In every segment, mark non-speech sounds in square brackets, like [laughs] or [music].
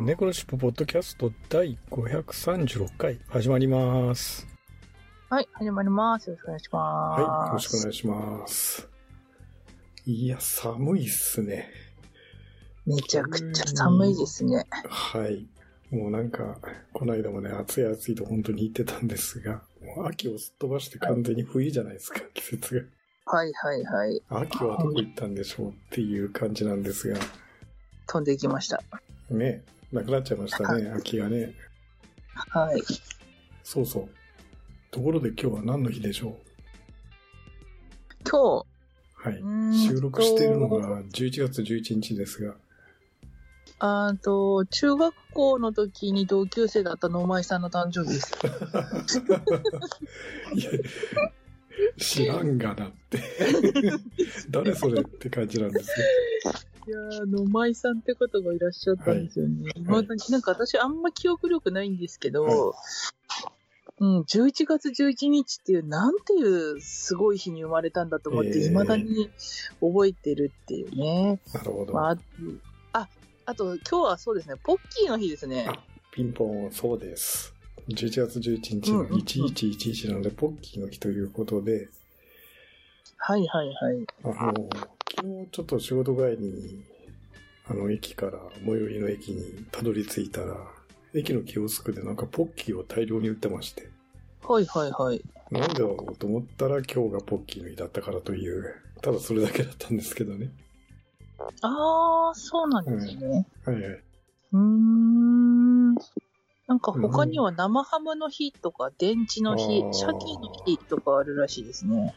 猫のしっぽポッドキャスト第536回始まります。はい、始まります。よろしくお願いします。はい、よろしくお願いします。いや、寒いっすね。めちゃくちゃ寒いですね。はい。もうなんか、この間もね、暑い暑いと本当に言ってたんですが、もう秋をすっ飛ばして完全に冬じゃないですか、季節が。はいはいはい。秋はどこ行ったんでしょうっていう感じなんですが、飛んでいきました。ね、なくなっちゃいましたね、秋がね。はい。そうそう。ところで今日は何の日でしょ今うはい。日、うーん収録しているのが11月11日ですが、あと、中学校の時に同級生だった野前さんの誕生日です。[laughs] いや、知らんがなって。[laughs] 誰それって感じなんですいやー、野前さんって方がいらっしゃったんですよね。まだになんか私あんま記憶力ないんですけど、はうん、11月11日っていう、なんていうすごい日に生まれたんだと思って、えー未だに覚えてるっていうね。なるほど。まあ、あ、あと今日はそうですね、ポッキーの日ですね。あピンポン、そうです。11月11日のうんうんうん1111なので、ポッキーの日ということで、はいはいはい。あの、昨日ちょっと仕事帰りに、あの、駅から最寄りの駅にたどり着いたら、駅のキオスクでなんかポッキーを大量に売ってまして、はいはいはい。なんでだろうと思ったら今日がポッキーの日だったからという、ただそれだけだったんですけどね。あー、そうなんですね。はいはい。うーん。なんか他には生ハムの日とか、電池の日鮭の日とかあるらしいですね。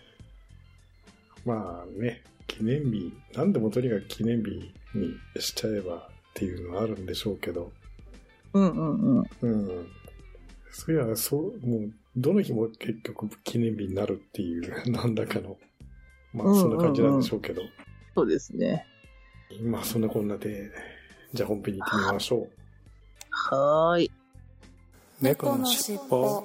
まあね、記念日、なんでもとにかく記念日にしちゃえばっていうのはあるんでしょうけど、うんうんうん。うん。そういや、そう、もう、どの日も結局記念日になるっていう、何らかの、まあそんな感じなんでしょうけど、そうですね。まあそんなこんなで、じゃあ本編に行ってみましょう。はーい。猫のしっぽ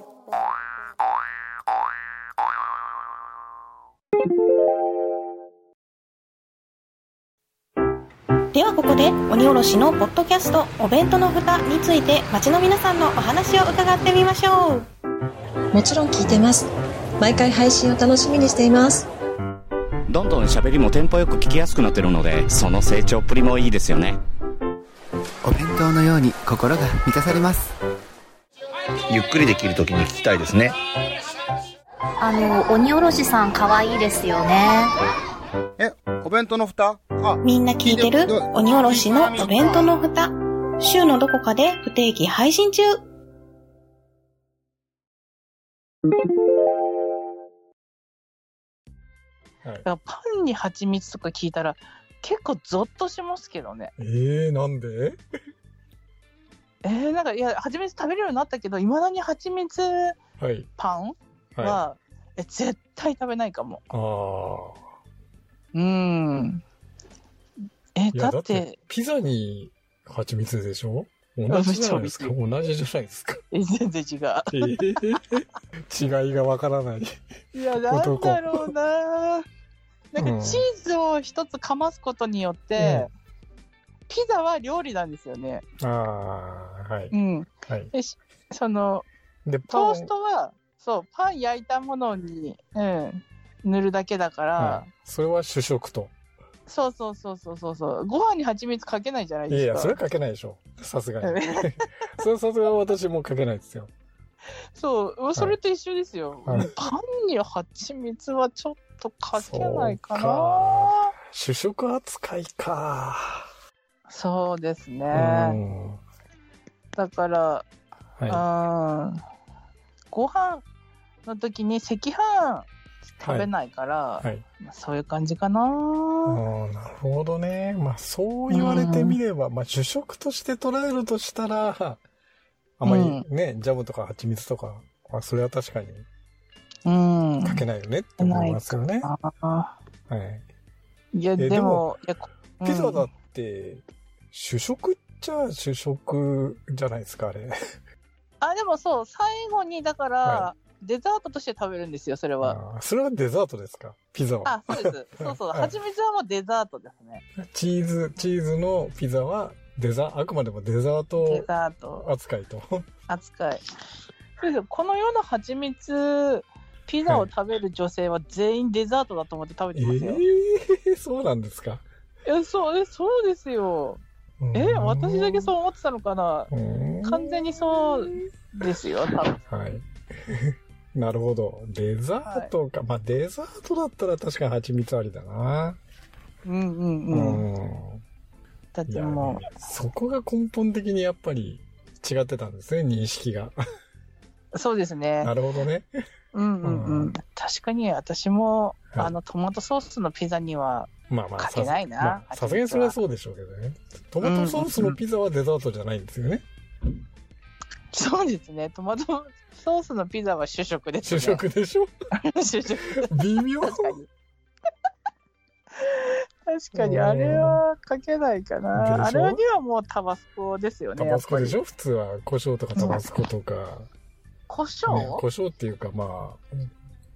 ではここで鬼おろしのポッドキャストお弁当の蓋について街の皆さんのお話を伺ってみましょうもちろん聞いてます。毎回配信を楽しみにしています。どんどん喋りもテンポよく聞きやすくなってるのでその成長っぷりもいいですよねお弁当のように心が満たされますゆっくりできるときに聞きたいですね。あの、鬼おろしさん可愛いですよね。え、お弁当の蓋？あ、みんな聞いてる？鬼おろしのお弁当の蓋週のどこかで不定期配信中パンに蜂蜜とか聞いたら、結構ゾッとしますけどね。えー、なんで？えー、なんか、いや、蜂蜜食べれるようになったけど、いまだに蜂蜜はい。パンは、はえ絶対食べないかも。い。ああ。うん。え、だってて、ピザに蜂蜜でしょ？同じじゃないですか。同じじゃないですか。え全然違う。えー、違いがわからない。いや、なんだろうな。なんうんかチーズを一つかますことによって、ピザは料理なんですよね。ああ、はい。うん。はい。でしその、で、トーストは、そう、パン焼いたものに、うん、塗るだけだから、はい、それは主食と。そうそうそうそうそうそう、ご飯に蜂蜜かけないじゃないいやいや、ですか。それはかけないでしょ。さすがに。う [laughs] んそれはさすがに私もかけないですよ。そう、それと一緒ですよ。はいパンに蜂蜜はちょっとかけないかな。主食扱いか。そうですね。うん。だから、はうんご飯の時に赤飯食べないから、い。はい。まあそういう感じかな。なるほどね。まあ、そう言われてみれば、まあ、主食として捉えるとしたら、あんまりね、ジャムとか蜂蜜とか、まあ、それは確かにうん。かけないよねって思いますよね。あはい。いや、えでも、いやこピザだうんって、主食っちゃ主食じゃないですか、あれ。あ、でもそう、最後に、だから、はデザートとして食べるんですよ、それは。それはデザートですか？ピザは。あ、そうです。[laughs] そうそう。はい蜂蜜はもうデザートですね。チーズ、チーズのピザはデザ、あくまでもデザーデトザート扱いと。[laughs] 扱い。そうですよ。この世の蜂蜜、ピザを食べる女性は全員デザートだと思って食べえてますよ。えー、そうなんですか？え、そう、え、そうですよ。え、私だけそう思ってたのかな？うん完全にそうですよ、多分。はい。なるほど。デザートか。まあ、デザートだったら確かに蜂蜜ありだな。うんうんううん。ん。だってもね、そこが根本的にやっぱり違ってたんですね、認識が。う、そうですねな。るほどね。うんうんううんん。確かに私も、はいあの、トマトソースのピザには、まあまあ、かけないなさまあさすがにそれはそうでしょうけどね。トマトソースのピザはデザートじゃないんですよね。そうですね。トマトソースのピザは主食です主ね。食でしょ？主食。微妙？確かに。確かに、あれはかけないかな。あれにはもうタバスコですよね。タバスコでしょ？ょ普通は胡椒とかタバスコとか。胡椒、ね、胡椒っていうかま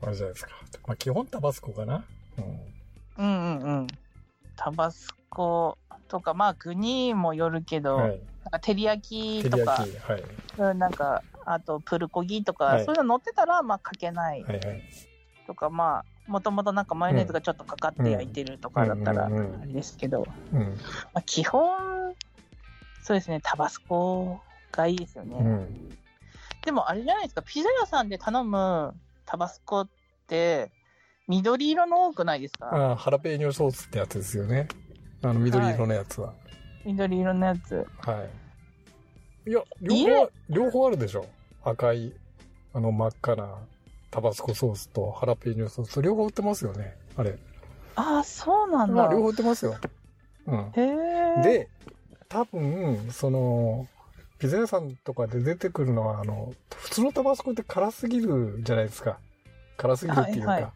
あ、あれじゃないですか。まあ基本タバスコかな。うん。うんうんうん。タバスコとか、まあ具にもよるけど、はい。なんか照り焼きとか。はい。うんなんか、あとプルコギとか、はいそういうの乗ってたら、まあかけないはいはい。とか、まあ、もともとなんかマヨネーズがちょっとかかって焼いてるとかだったら、あれですけど、うん。まあ、基本、そうですね、タバスコがいいですよね。うん。でもあれじゃないですか、ピザ屋さんで頼むタバスコって、緑色の多くないですか？ああ、ハラペーニョソースってやつですよね。あの緑色のやつは。緑色のやつ。はい。いや、両方、両方あるでしょ。赤い、あの真っ赤なタバスコソースとハラペーニョソース、両方売ってますよね。あれ。ああ、そうなんだ。まあ、両方売ってますよ。うん。へえ。、で、多分、その、ピザ屋さんとかで出てくるのは、あの、普通のタバスコって辛すぎるじゃないですか。辛すぎるっていうか、はいは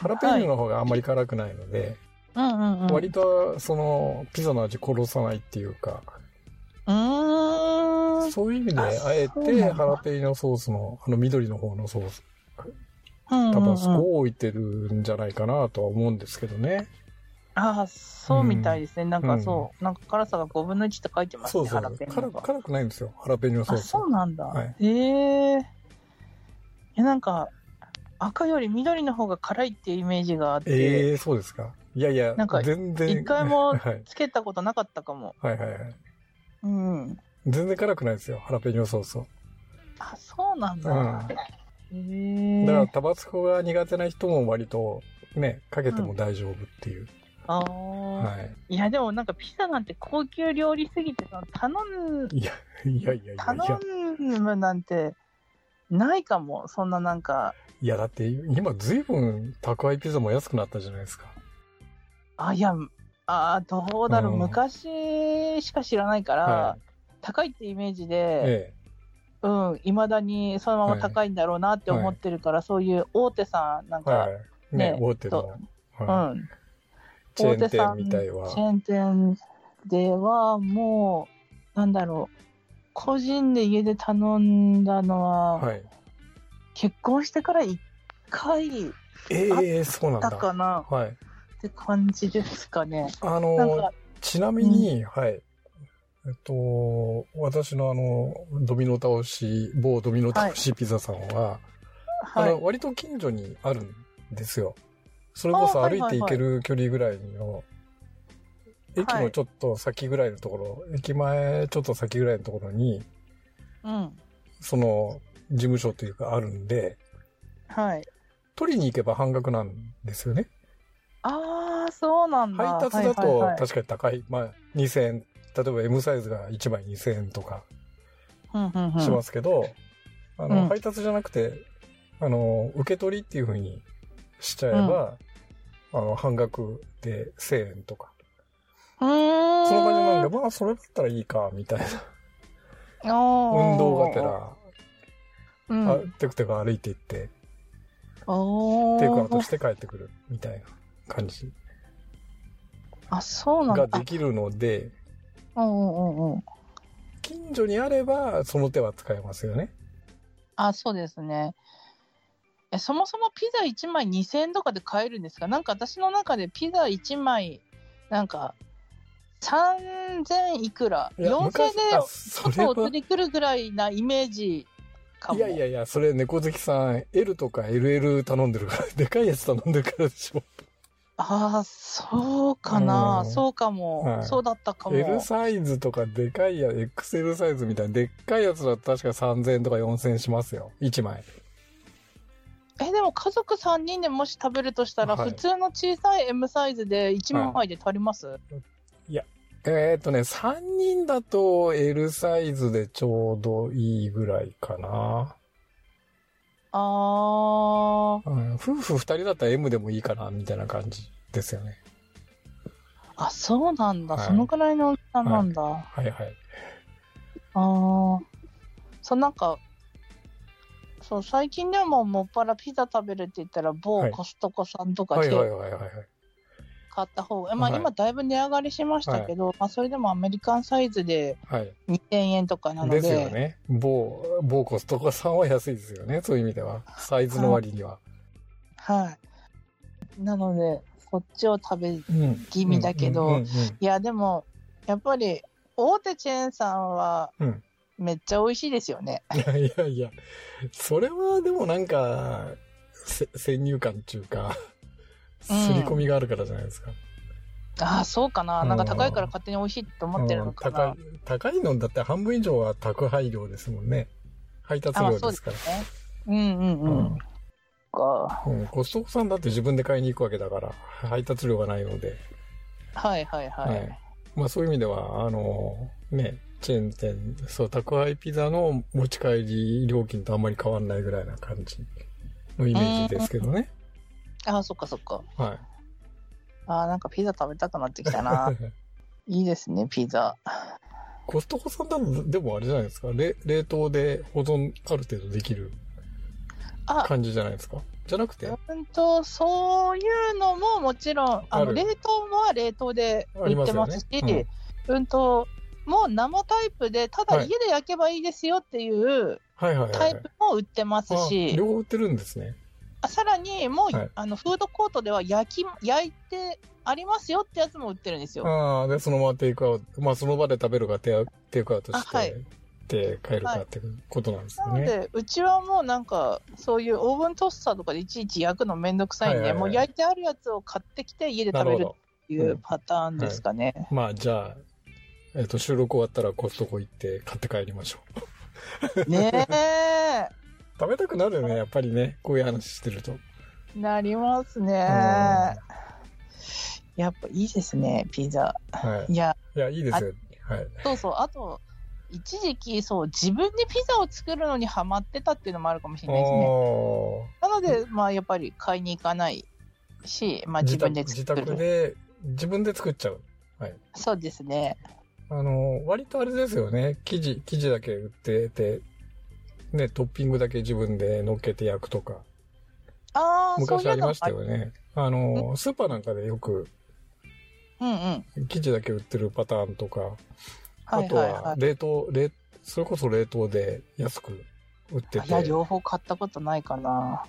ハラペーニョの方があんまり辛くないので、うんうんうん。割と、その、ピザの味殺さないっていうか、うーん。そういう意味で、ああえて、ハラペーニョソースの、あの緑の方のソース、うんうんうんタバスコを置いてるんじゃないかなとは思うんですけどね。ああ、そうみたいですね。なんかうんそう、なんか辛さが5分の1って書いてますね、そうそう。ハラペーニ辛。辛くないんですよ、ハラペーニョソーあ、ス。そうなんだ。はいへえ。え、なんか、赤より緑の方が辛いっていうイメージがあって、ええそうですか。いやいや、なんか全然。一回もはい。つけたことなかったかも。はいはいはい。うん。全然辛くないですよ、ハラペーニョソースは。あ、そうなんだ。うん。だから、タバスコが苦手な人も割と、ね、かけても大丈夫っていう。ああ、はい。いや、でもなんかピザなんて高級料理すぎてさ、頼ん、いや、いやいやいやい頼や。むなんて、ないかも。そんななんか、いや、だって今随分宅配ピザも安くなったじゃないですか。あ、いや、あーどうだろう、うん昔しか知らないから、は高いってイメージで、えうん、いまだにそのまま高いんだろうなって思ってるから、そういう大手さん、なんえ。か、はい。ね、ね大手の、うはいん、チェーン大手さん店みたいはチ。ェーン店では、もう、なんだろう、個人で家で頼んだのは、はい。結婚してから1回ええそうなんだだ。かなはい。って感じですかね。あのか、、ちなみに、はい。えっと、私のあの、ドミノ倒し、某ドミノ倒しピザさんは、あはいの、。割と近所にあるんですよ。それこそあはいはいはい歩いて行ける距離ぐらいの、駅はいのちょっと先ぐらいのところ、駅前ちょっと先ぐらいのところに、うん。その、事務所というかあるんで、はい。取りに行けば半額なんですよね。ああ、そうなんだ。配達だはいはいはいと確かに高い。まあ、2000円。例えば M サイズが1枚2000円とかうんうんうんしますけど、あの、うん配達じゃなくて、あの、受け取りっていう風にしちゃえば、あの、半額で1000円とか。うーん。その感じなんで、まあ、それだったらいいか、みたいな運運動がてら、うん。あテクテク歩いていって、おテイクアウトーして帰ってくるみたいな感じあ、そうなんだ。ができるので、あうんうんうん。近所にあればその手は使えますよね。あ、そうですね。え、そもそもピザ1枚2000円とかで買えるんですか？なんか私の中でピザ1枚、なんか、3000いくら？いや ?4000 昔で外を釣り来るぐらいなイメージかも。いやいやいや、それ猫好きさん、L とか LL 頼んでるから、でかいやつ頼んでるからでしょ。ああ、そうかな、うんそうかも、はいそうだったかも。L サイズとかでかいや、XL サイズみたいな、でっかいやつだと確か3000円とか4000円しますよ。1枚。え、でも家族3人でもし食べるとしたら、はい普通の小さい M サイズで1枚で足ります、えーっとね、3人だと L サイズでちょうどいいぐらいかな。あー、うん、夫婦2人だったら M でもいいかな、みたいな感じですよね。あ、そうなんだ、はいそのくらいの大きさなんだ。はいはい。ああ。そう、なんか、そう、最近でももっぱらピザ食べるって言ったら、某はいコストコさんとかはいではいはいはいはい。買った方が、まあはい今だいぶ値上がりしましたけど、まあそれでもアメリカンサイズではい。2000円とかなのでで、すよね。某、某コストコさんは安いですよね。そういう意味では。サイズの割には。はい。なので、こっちを食べ。気味だけどうんうんうんや、でも、やっぱり、大手チェーンさんはうん、めっちゃ美味しいですよね。いやいやいや、それはでもなんか、せ先入観っていうか、刷り込みがあるからじゃないですか。ああ、そうかな。なんか高いから勝手に美味しいって思ってるのかな。うん高い、高いのだって半分以上は宅配料ですもんね。配達料ですから。そうね。うんうんうん。うんか。うん、コストコさんだって自分で買いに行くわけだから、配達料がないので。はいはいはい。はいまあそういう意味では、あの、ね、チェーン店、そう、宅配ピザの持ち帰り料金とあんまり変わんないぐらいな感じのイメージですけどね。ああ、そっかそっか。はい。ああ、なんかピザ食べたくなってきたな。[laughs] いいですね、ピザ。コストコさんだと、でもあれじゃないですか？冷冷凍で保存ある程度できるあ、感じじゃないですか？じゃなくて？うんと、そういうのももちろん、あの、ある冷凍は冷凍で売ってますし、ありますよねうんと、もう生タイプで、ただはい家で焼けばいいですよっていうはいはいはい。タイプも売ってますあし、両方売ってるんですね。あさらにもう、はい。あのフードコートでは焼き焼いてありますよってやつも売ってるんですよ。ああ、で、そのままテイクアウト、まあその場で食べるかテイテイクアウトして、あはい。で帰るかってことなんですよね。なので、うちはもうなんか、そういうオーブントースターとかでいちいち焼くのめんどくさいんで、はいはいはい。もう焼いてあるやつを買ってきて家で食べるっていうパターンですかね。まあじゃあ、えっ、と、収録終わったらコストコ行って買って帰りましょう。ねえ、食べたくなるよね、やっぱりね。こういう話してると。なりますね。やっぱいいですね、ピザ。はい。いや、いや、いいですよ。はい。そうそう、あと、一時期、そう、自分でピザを作るのにハマってたっていうのもあるかもしれないですね。おなので、まあ、やっぱり買いに行かないし、まあ、自分で自作る。宅で、自分で作っちゃう。はい。そうですね。あの、割とあれですよね。生地、生地だけ売ってて、ね、トッピングだけ自分で乗っけて焼くとか。ああ、昔ありましたよね。あの、スーパーなんかでよくうんうん。生地だけ売ってるパターンとか、あとはいはいは。はい冷凍、冷、それこそ冷凍で安く売っていや、て、両方買ったことないかな。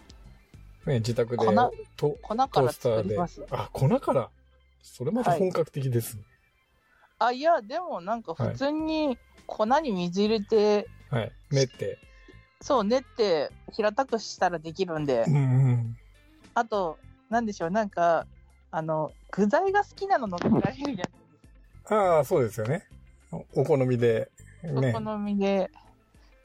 ね、自宅で粉と粉かトーらスターで作ります。。あ、粉から？それまた本格的ですね。あ、いや、でもなんか普通に粉に水入れて、はい。練って。そう、練って平たくしたらできるんでう、んうん。あと、なんでしょう、なんか、あの、具材が好きなの乗っけられるじゃないですか。ああ、そうですよね。おお好みで、ね。お好みで、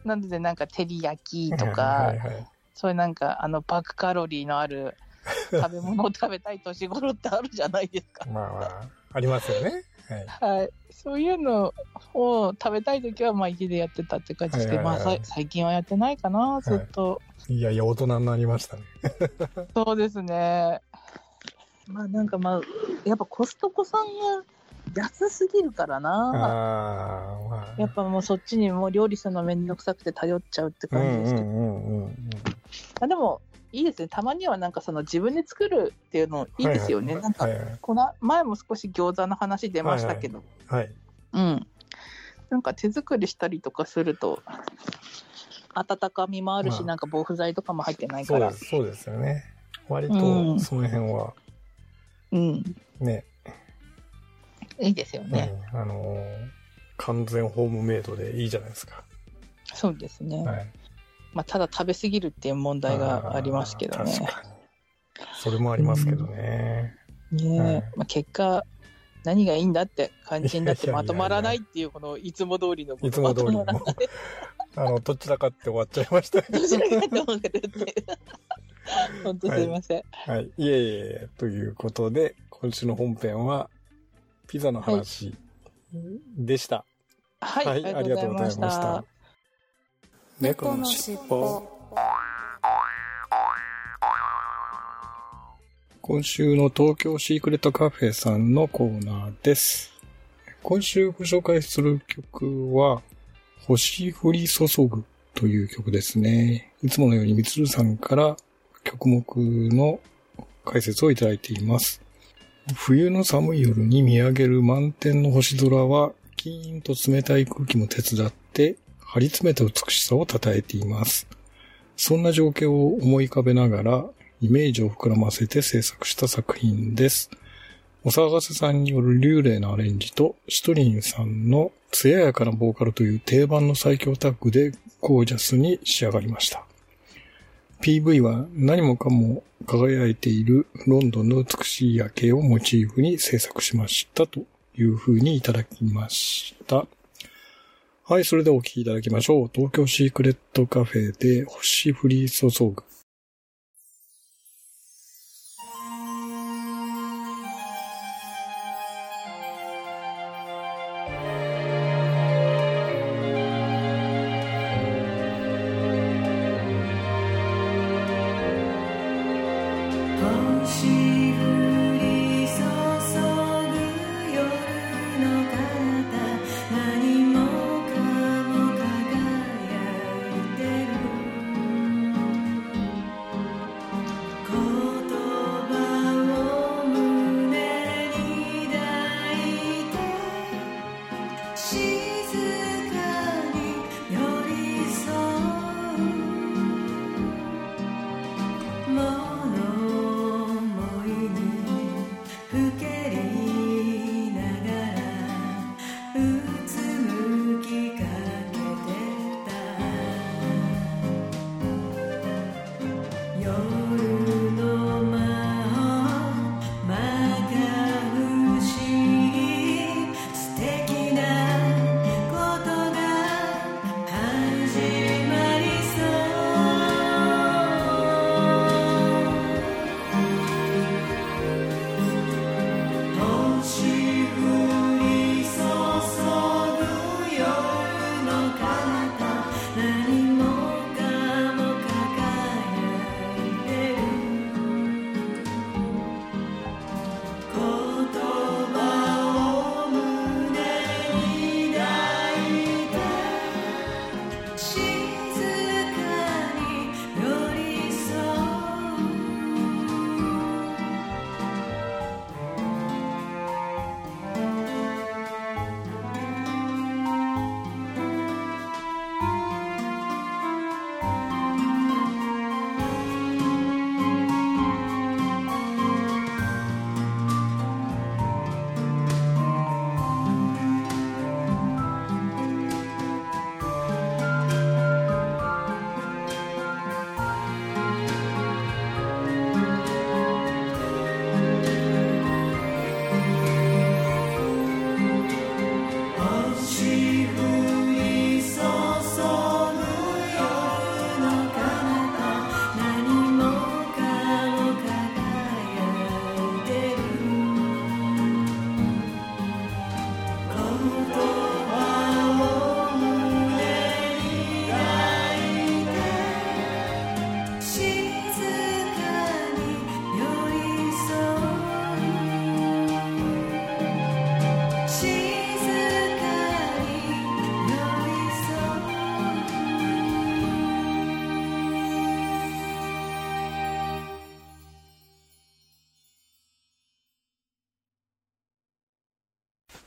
なのでなんか照り焼きとか、はいはい。そういうなんか、あの、爆カロリーのある [laughs] 食べ物を食べたい年頃ってあるじゃないですか。まあまあ、ありますよね。はい。はい。そういうのを食べたいときは、まあ家でやってたって感じでまあさ最近はやってないかな、ずっと。いやいや、大人になりましたね。そうですね。まあなんかまあ、やっぱコストコさんが安すぎるからな。まあ。やっぱもうそっちにもう料理するのめんどくさくて頼っちゃうって感じですけど。でも、いいですね。たまにはなんかその自分で作るっていうのいいですよね。なんかはいはいこの前も少し餃子の話出ましたけど、はい。うん。なんか手作りしたりとかすると、温かみもあるし、まあなんか防腐剤とかも入ってないから。そうです、よね。割うんとその辺はうん。ね、いいですよね。うんあのー完全ホームメイドでいいじゃないですか。そうですね。はい。まあ、ただ食べ過ぎるっていう問題がありますけどね。確かに。それもありますけどね。ねえ、はいまあ、結果、何がいいんだって感じになってまとまらないっていう、このいつも通りのいつも通りの。あの、どちらかって終わっちゃいましたね。どちらかってるって。本当すいません。はい。いえいえ、ということで、今週の本編は、ピザの話でした。はい、はいありがとうございました。猫のしっぽ。今週の東京シークレットカフェさんのコーナーです。今週ご紹介する曲は、星降り注ぐという曲ですね。いつものようにみつるさんから曲目の解説をいただいています。冬の寒い夜に見上げる満天の星空は、キーンと冷たい空気も手伝って、張り詰めた美しさを称えています。そんな情景を思い浮かべながら、イメージを膨らませて制作した作品です。お騒がせさんによる流麗なアレンジと、シトリンさんの艶やかなボーカルという定番の最強タッグでゴージャスに仕上がりました。PV は何もかも輝いているロンドンの美しい夜景をモチーフに制作しましたという風にいただきました。はい、それではお聴きいただきましょう。東京シークレットカフェで星降り注ぐ。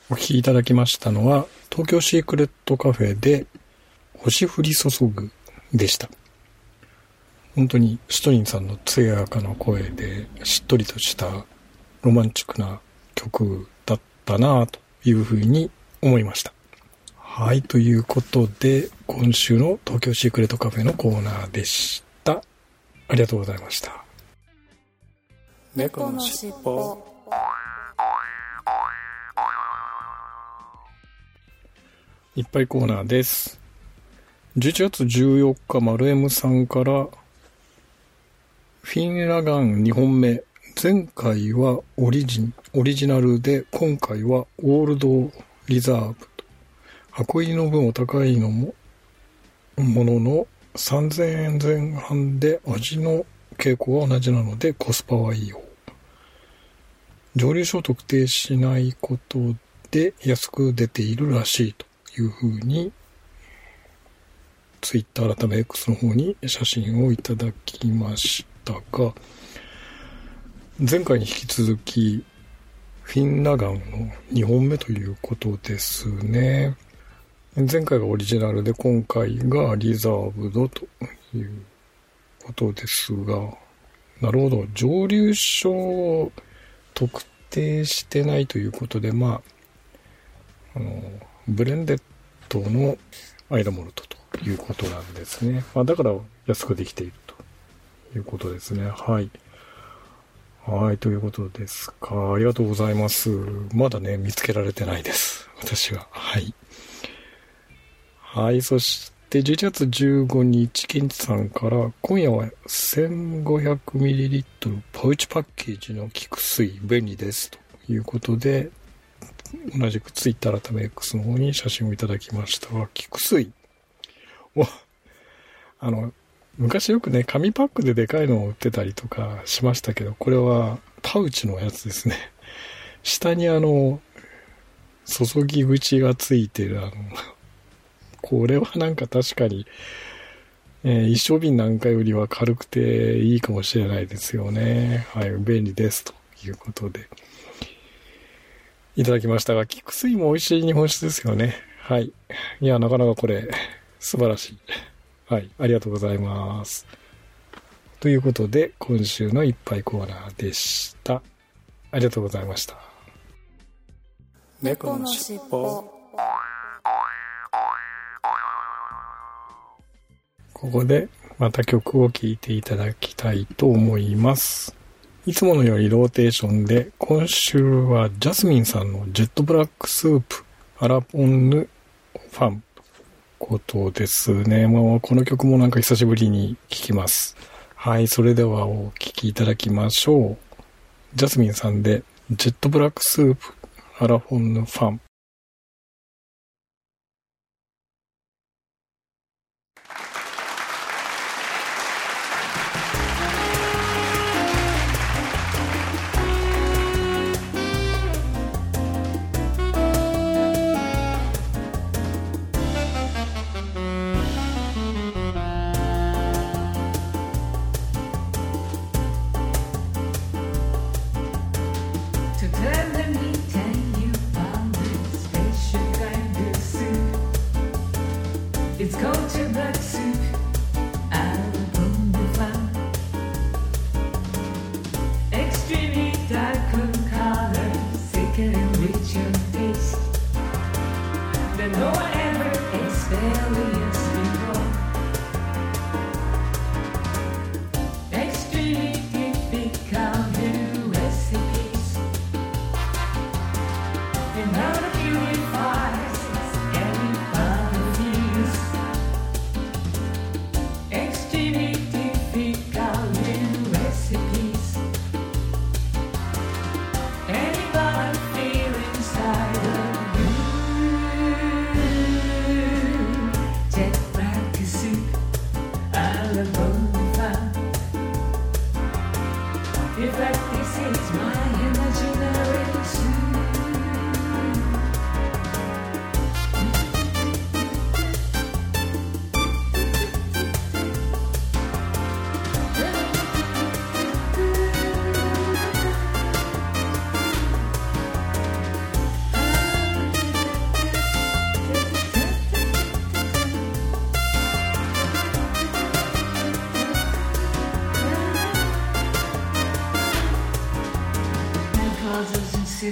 お聞きいただきましたのは、東京シークレットカフェで星降り注ぐでした。本当にシトリンさんの艶やかな声でしっとりとしたロマンチックな曲だったなというふうに思いました。はい、ということで、今週の東京シークレットカフェのコーナーでした。ありがとうございました。猫のしっぽ。いっぱいコーナーです。11月14日、丸 M さんから、フィンラガン2本目。前回はオリジン、オリジナルで、今回はオールドリザーブと。箱入りの分お高いのも、ものの3000円前半で味の傾向は同じなのでコスパはいい方。蒸留所を特定しないことで安く出ているらしいというふうに、ツイッター改め X の方に写真をいただきましたが、前回に引き続き、フィンラガンの2本目ということですね。前回がオリジナルで今回がリザーブドということですが、なるほど。蒸留所を特定してないということで、まあ、あの、ブレンデッドのアイラモルトということなんですね。まあ、だから安くできているということですね。はい。はい、ということですか。ありがとうございます。まだね、見つけられてないです。私は。はい。はい、そして11月15日、ケンチさんから、今夜は 1500ml パウチパッケージの菊水便利ですということで、同じくツイッター改め X の方に写真をいただきましたが、菊水。お、あの、昔よくね、紙パックででかいのを売ってたりとかしましたけど、これはパウチのやつですね。[laughs] 下にあの、注ぎ口がついてるあの、これはなんか確かに、えー一升瓶なんかよりは軽くていいかもしれないですよね。はい、便利です。ということで。いただきましたが、菊水も美味しい日本酒ですよね。はい。いや、なかなかこれ、素晴らしい。はい、ありがとうございます。ということで、今週のいっぱいコーナーでした。ありがとうございました。猫のしっぽ。ここでまた曲を聴いていただきたいと思います。いつものようにローテーションで、今週はジャスミンさんのジェットブラックスープ、アラポンヌファンことですね。もう、この曲もなんか久しぶりに聴きます。はい、それではお聴きいただきましょう。ジャスミンさんで、ジェットブラックスープ、アラフォンヌファン。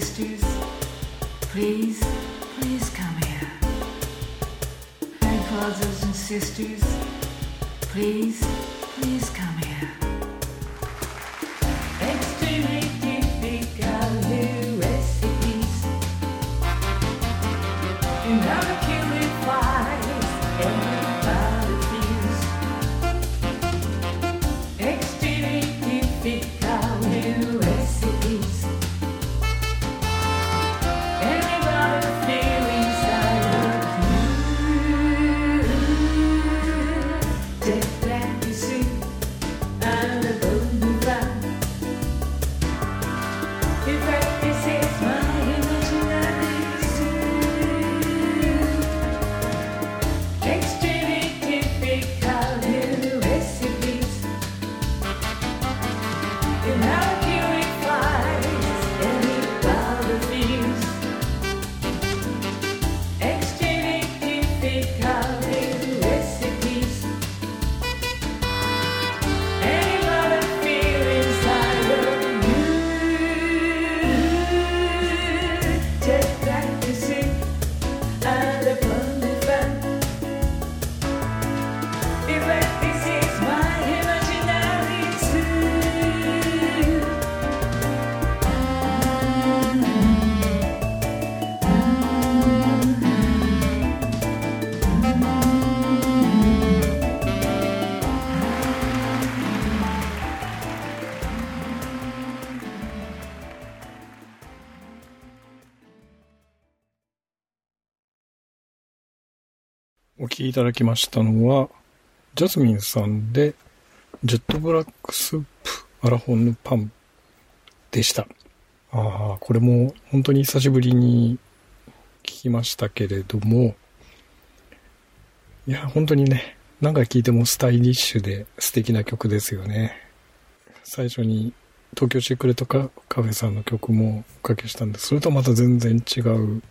Sisters, please, please come here. And brothers and sisters, please, please come きいただきましたのは、ジャスミンさんで、ジェットブラックスープアラホンヌパンでした。ああ、これも本当に久しぶりに聞きましたけれども、いや、本当にね、何回聴いてもスタイリッシュで素敵な曲ですよね。最初に東京シークレットカカフェさんの曲もおかけしたんです。それとまた全然違う、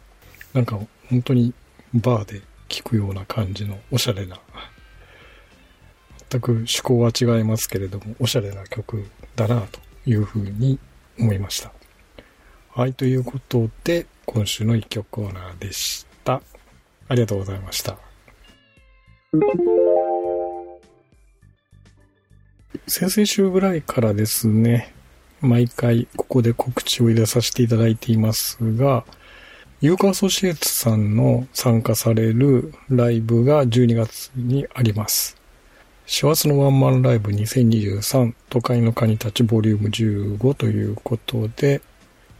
なんか本当にバーで聴くような感じのおしゃれな、全く趣向は違いますけれども、おしゃれな曲だなというふうに思いました。はい、ということで、今週の一曲コーナーでした。ありがとうございました。先々週ぐらいからですね、毎回ここで告知を入れさせていただいていますが、ユーカアソシエツさんの参加されるライブが12月にあります。師走のワンマンライブ2023都会のカニたちボリューム15ということで、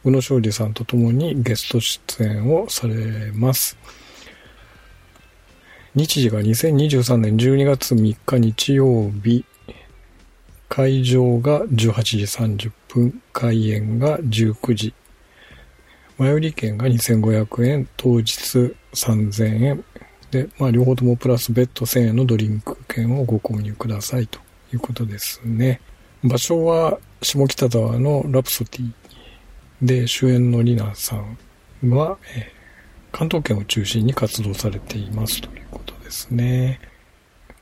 宇野昌司さんと共にゲスト出演をされます。日時が2023年12月3日日曜日、会場が18時30分、開演が19時、前売り券が2500円、当日3000円。で、まあ両方ともプラス別途1000円のドリンク券をご購入くださいということですね。場所は下北沢のラプソディで主演のリナさんは、え関東圏を中心に活動されていますということですね。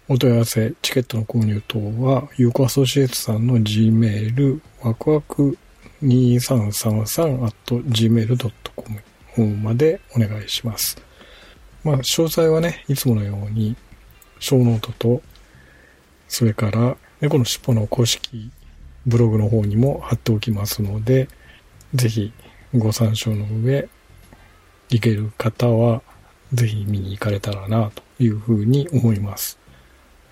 お問い合わせ、チケットの購入等は、ユーコアソシエイツさんの Gmail、ワクワク 2333.gmail.com までお願いします。まあ、詳細はね、いつものように、小ノートと、それから、猫の尻尾の公式ブログの方にも貼っておきますので、ぜひご参照の上、行ける方は、ぜひ見に行かれたらな、というふうに思います。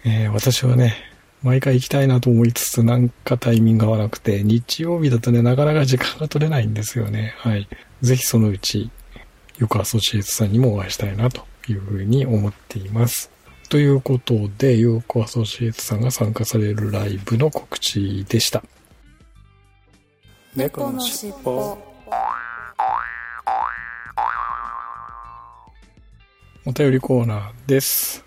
えー私はね、毎回行きたいなと思いつつ、なんかタイミングが合わなくて、日曜日だとね、なかなか時間が取れないんですよね。はい。ぜひそのうち、よくアソシエイツさんにもお会いしたいなというふうに思っています。ということで、ヨーコアソシエイツさんが参加されるライブの告知でした。猫のしっぽお便りコーナーです。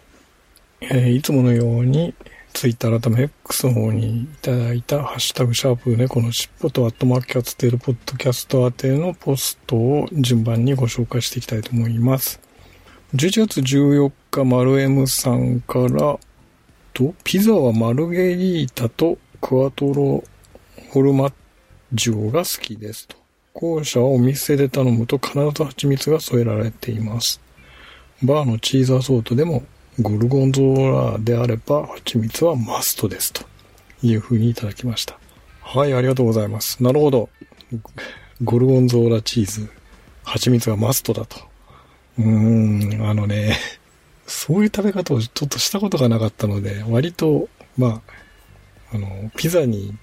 えーいつものように、ツイッター改め X の方にいただいた、ハッシュタグシャープ猫のしっぽとアットマーキャッツテールポッドキャスト宛てのポストを順番にご紹介していきたいと思います。11月14日、マルエムさんから、と、ピザはマルゲリータとクワトロフォルマッジオが好きですと後者はお店で頼むと必ず蜂蜜が添えられています。バーのチーズアソートでもゴルゴンゾーラであれば蜂蜜はマストですというふうにいただきました。はい、ありがとうございます。なるほど。ゴルゴンゾーラチーズ、蜂蜜がマストだと。うーん、あのね、そういう食べ方をちょっとしたことがなかったので、割と、まあ、あの、ピザに、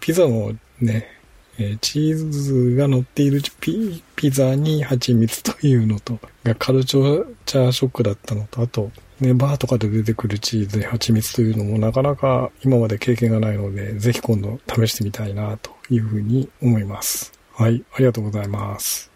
ピザのね、えーチーズが乗っているピピザに蜂蜜というのと、がカルチャーショックだったのと、あと、ね、バーとかで出てくるチーズに蜂蜜というのもなかなか今まで経験がないので、ぜひ今度試してみたいなというふうに思います。はい、ありがとうございます。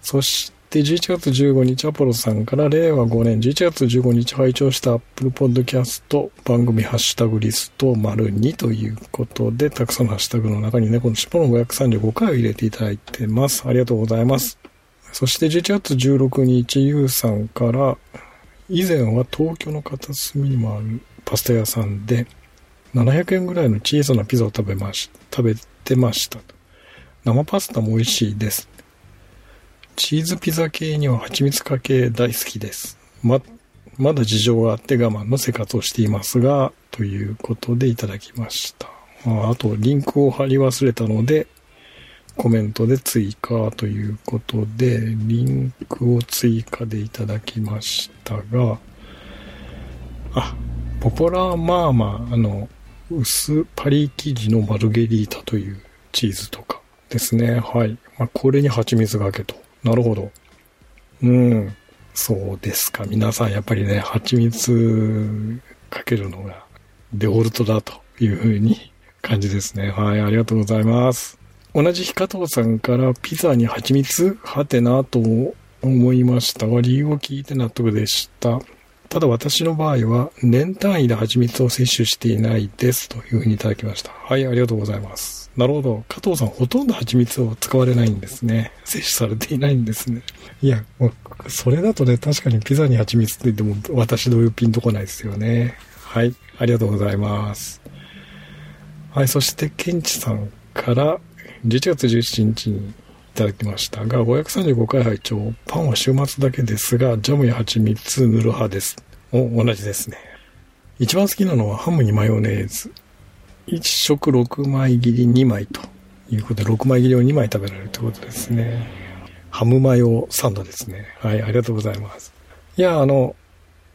そして11月15日アポロさんから令和5年11月15日拝聴した Apple Podcast 番組ハッシュタグリスト丸2ということでたくさんのハッシュタグの中にね、この尻尾の535回を入れていただいてます。ありがとうございます。そして11月16日ゆうさんから以前は東京の片隅にもあるパスタ屋さんで700円ぐらいの小さなピザを食べまし、食べてました。生パスタも美味しいです。チーズピザ系には蜂蜜かけ大好きです。ま、まだ事情があって我慢の生活をしていますが、ということでいただきました。ああと、リンクを貼り忘れたので、コメントで追加ということで、リンクを追加でいただきましたが、あ、ポポラーマーマーあの、薄パリ生地のマルゲリータというチーズとかですね。はい。まあ、これに蜂蜜がけと。なるほど。うん。そうですか。皆さんやっぱりね、蜂蜜かけるのがデフォルトだというふうに感じですね。はい。ありがとうございます。同じ日加藤さんからピザに蜂蜜はてなと思いましたが、理由を聞いて納得でした。ただ私の場合は年単位で蜂蜜を摂取していないですというふうにいただきました。はい、ありがとうございます。なるほど。加藤さんほとんど蜂蜜を使われないんですね。摂取されていないんですね。いや、それだとね、確かにピザに蜂蜜って言っても私同様ピンとこないですよね。はい、ありがとうございます。はい、そしてケンチさんから11月17日にいただきましたが、535回拝聴パンは週末だけですが、ジャムや蜂蜜塗る派です。お、同じですね。一番好きなのはハムにマヨネーズ。1食6枚切り2枚ということで、6枚切りを2枚食べられるということですね。ハムマヨサンドですね。はい、ありがとうございます。いや、あの、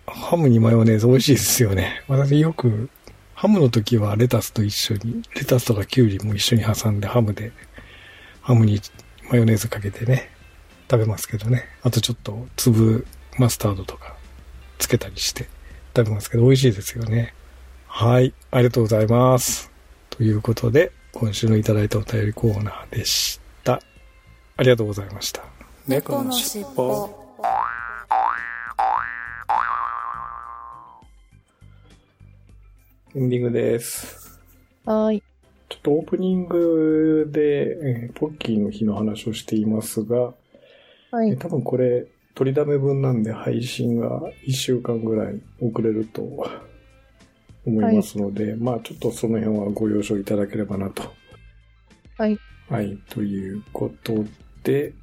ハムにマヨネーズ美味しいですよね。私よく、ハムの時はレタスと一緒に、レタスとかキュウリも一緒に挟んでハムで、ハムにマヨネーズかけてね、食べますけどね。あとちょっと粒マスタードとかつけたりして食べますけど、美味しいですよね。はい、ありがとうございます。ということで、今週のいただいたお便りコーナーでした。ありがとうございました。猫のしっぽ。エンディングです。はーい。ちょっとオープニングで、えーポッキーの日の話をしていますが、はい。え多分これ、取りだめ分なんで配信が1週間ぐらい遅れると思いますので、まあちょっとその辺はご了承いただければなと。はい。はい、ということで、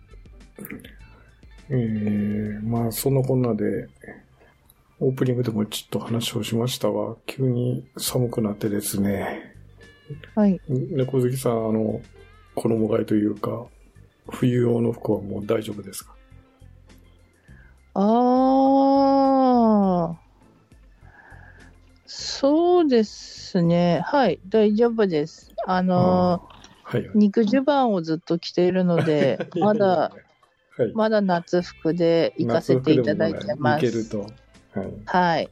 えー、まあそんなこんなで、オープニングでもちょっと話をしましたが、急に寒くなってですね、はい。猫好きさん、あの、衣替えというか、冬用の服はもう大丈夫ですか？ああ。そうですね。はい。大丈夫です。あのーはい。肉襦袢をずっと着ているので、[laughs] まだ、はい、まだ夏服で行かせていただいてます。けると。はい。はい。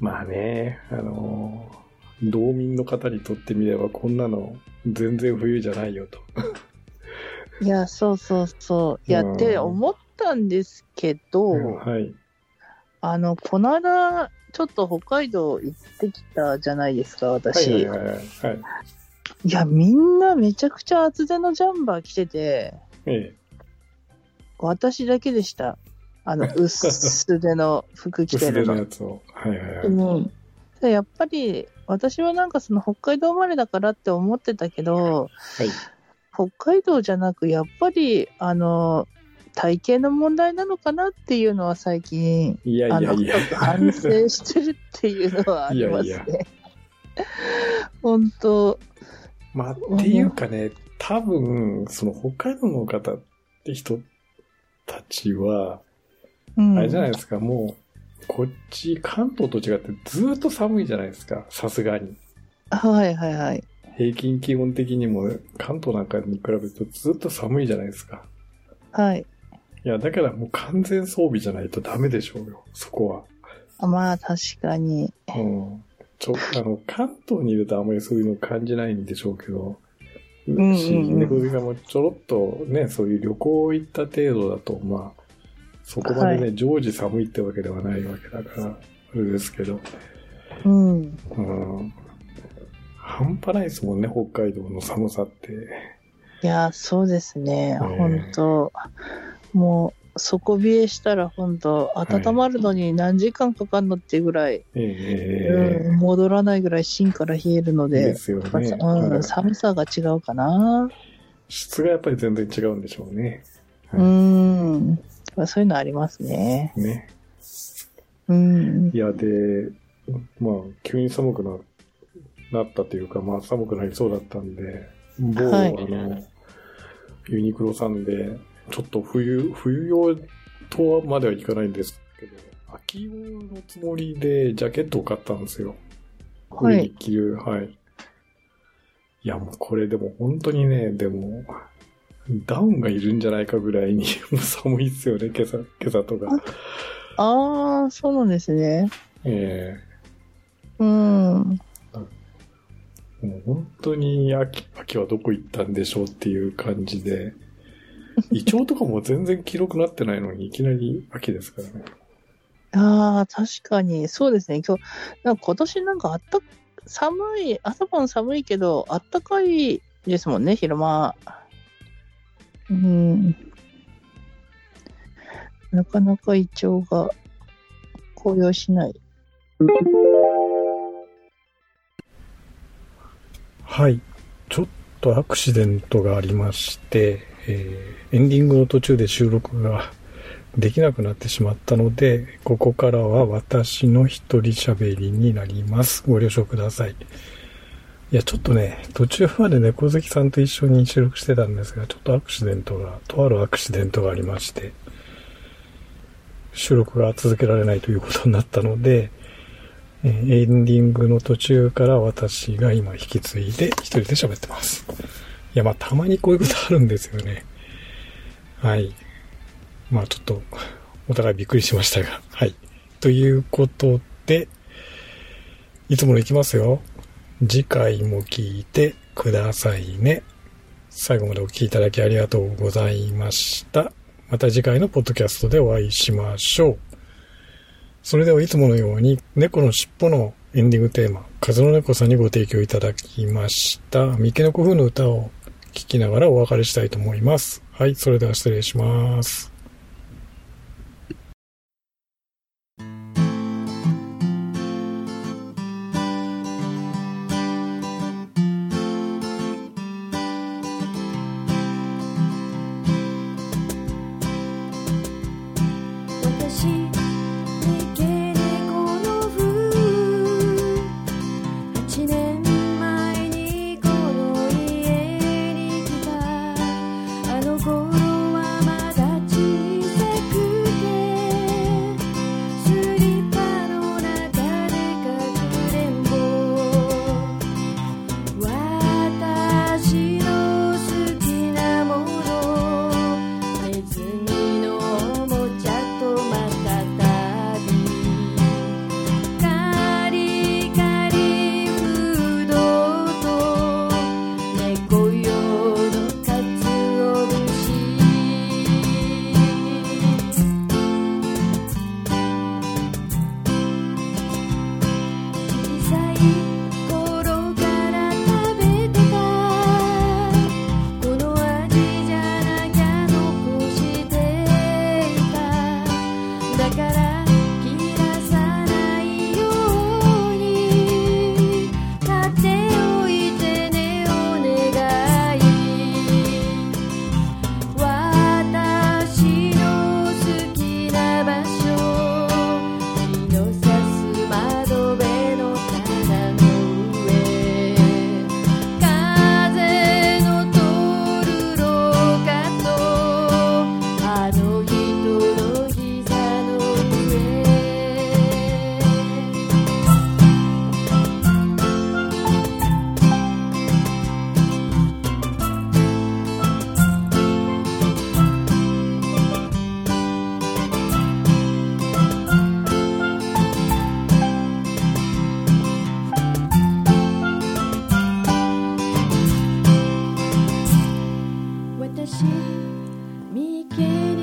まあね、あのー道民の方にとってみればこんなの全然冬じゃないよと。いや、そうそうそう。いや、うんって思ったんですけど、はい。あの、この間、ちょっと北海道行ってきたじゃないですか、私。はいはいはいはい。はい。いや、みんなめちゃくちゃ厚手のジャンバー着てて、え私だけでした。あ [laughs] の、薄手の服え。着てるの薄手のや。つを。はいはいはい。うん。でやっぱり、私はなんかその北海道生まれだからって思ってたけど、はい。北海道じゃなく、やっぱり、あの、体型の問題なのかなっていうのは最近、いやいやいや反省してるっていうのはありますね。いやいや [laughs] 本当まあ、っていうかね、多分、その北海道の方って人たちは、うんあれじゃないですか、もう、こっち、関東と違ってずっと寒いじゃないですか、さすがに。はいはいはい。平均気温的にも関東なんかに比べるとずっと寒いじゃないですか。はい。いや、だからもう完全装備じゃないとダメでしょうよ、そこは。あまあ確かに。うん。ちょ、あの、関東にいるとあまりそういうの感じないんでしょうけど、んうんうんし、猫好きがもうちょろっとね、そういう旅行行った程度だと、まあ、そこまでね、は常時寒いってわけではないわけだから、あれですけど、うん。うん。半端ないですもんね、北海道の寒さって。いや、そうですね。ええ本当もう、底冷えしたら本当温まるのに何時間かかるのっていうぐらい、ええうん、戻らないぐらい芯から冷えるので、ですよね。まあうん、はい寒さが違うかな。質がやっぱり全然違うんでしょうね。うん。まあそういうのありますね。ね。うん。いや、で、まあ、急に寒くななったというか、まあ、寒くなりそうだったんで、某、はいあの、ユニクロさんで、ちょっと冬、冬用とまではいかないんですけど、秋用のつもりでジャケットを買ったんですよ。はい上に着る、はい。いや、もうこれでも本当にね、でも、ダウンがいるんじゃないかぐらいに [laughs] もう寒いっすよね、今朝、今朝とか。ああ、そうなんですね。えうん。えもう本当に秋、秋はどこ行ったんでしょうっていう感じで、イチョウとかも全然黄色くなってないのにいきなり秋ですからね。ああ、確かに、そうですね。今日、なんか今年なんかあった、寒い、朝晩寒いけど、あったかいですもんね、昼間。うん。なかなかイチョウが紅葉しない。はい。ちょっとアクシデントがありまして、えーエンディングの途中で収録ができなくなってしまったので、ここからは私の一人喋りになります。ご了承ください。いや、ちょっとね、途中まで猫好きさんと一緒に収録してたんですが、ちょっとアクシデントが、とあるアクシデントがありまして、収録が続けられないということになったので、えエンディングの途中から私が今引き継いで一人で喋ってます。いや、まあたまにこういうことあるんですよね。はい。まあちょっと、お互いびっくりしましたが。はい。ということで、いつものいきますよ。次回も聞いてくださいね。最後までお聞きいただきありがとうございました。また次回のポッドキャストでお会いしましょう。それではいつものように、猫のしっぽのエンディングテーマ、風の猫さんにご提供いただきました、三毛猫風の歌を聴きながらお別れしたいと思います。はい、それでは失礼します。私見け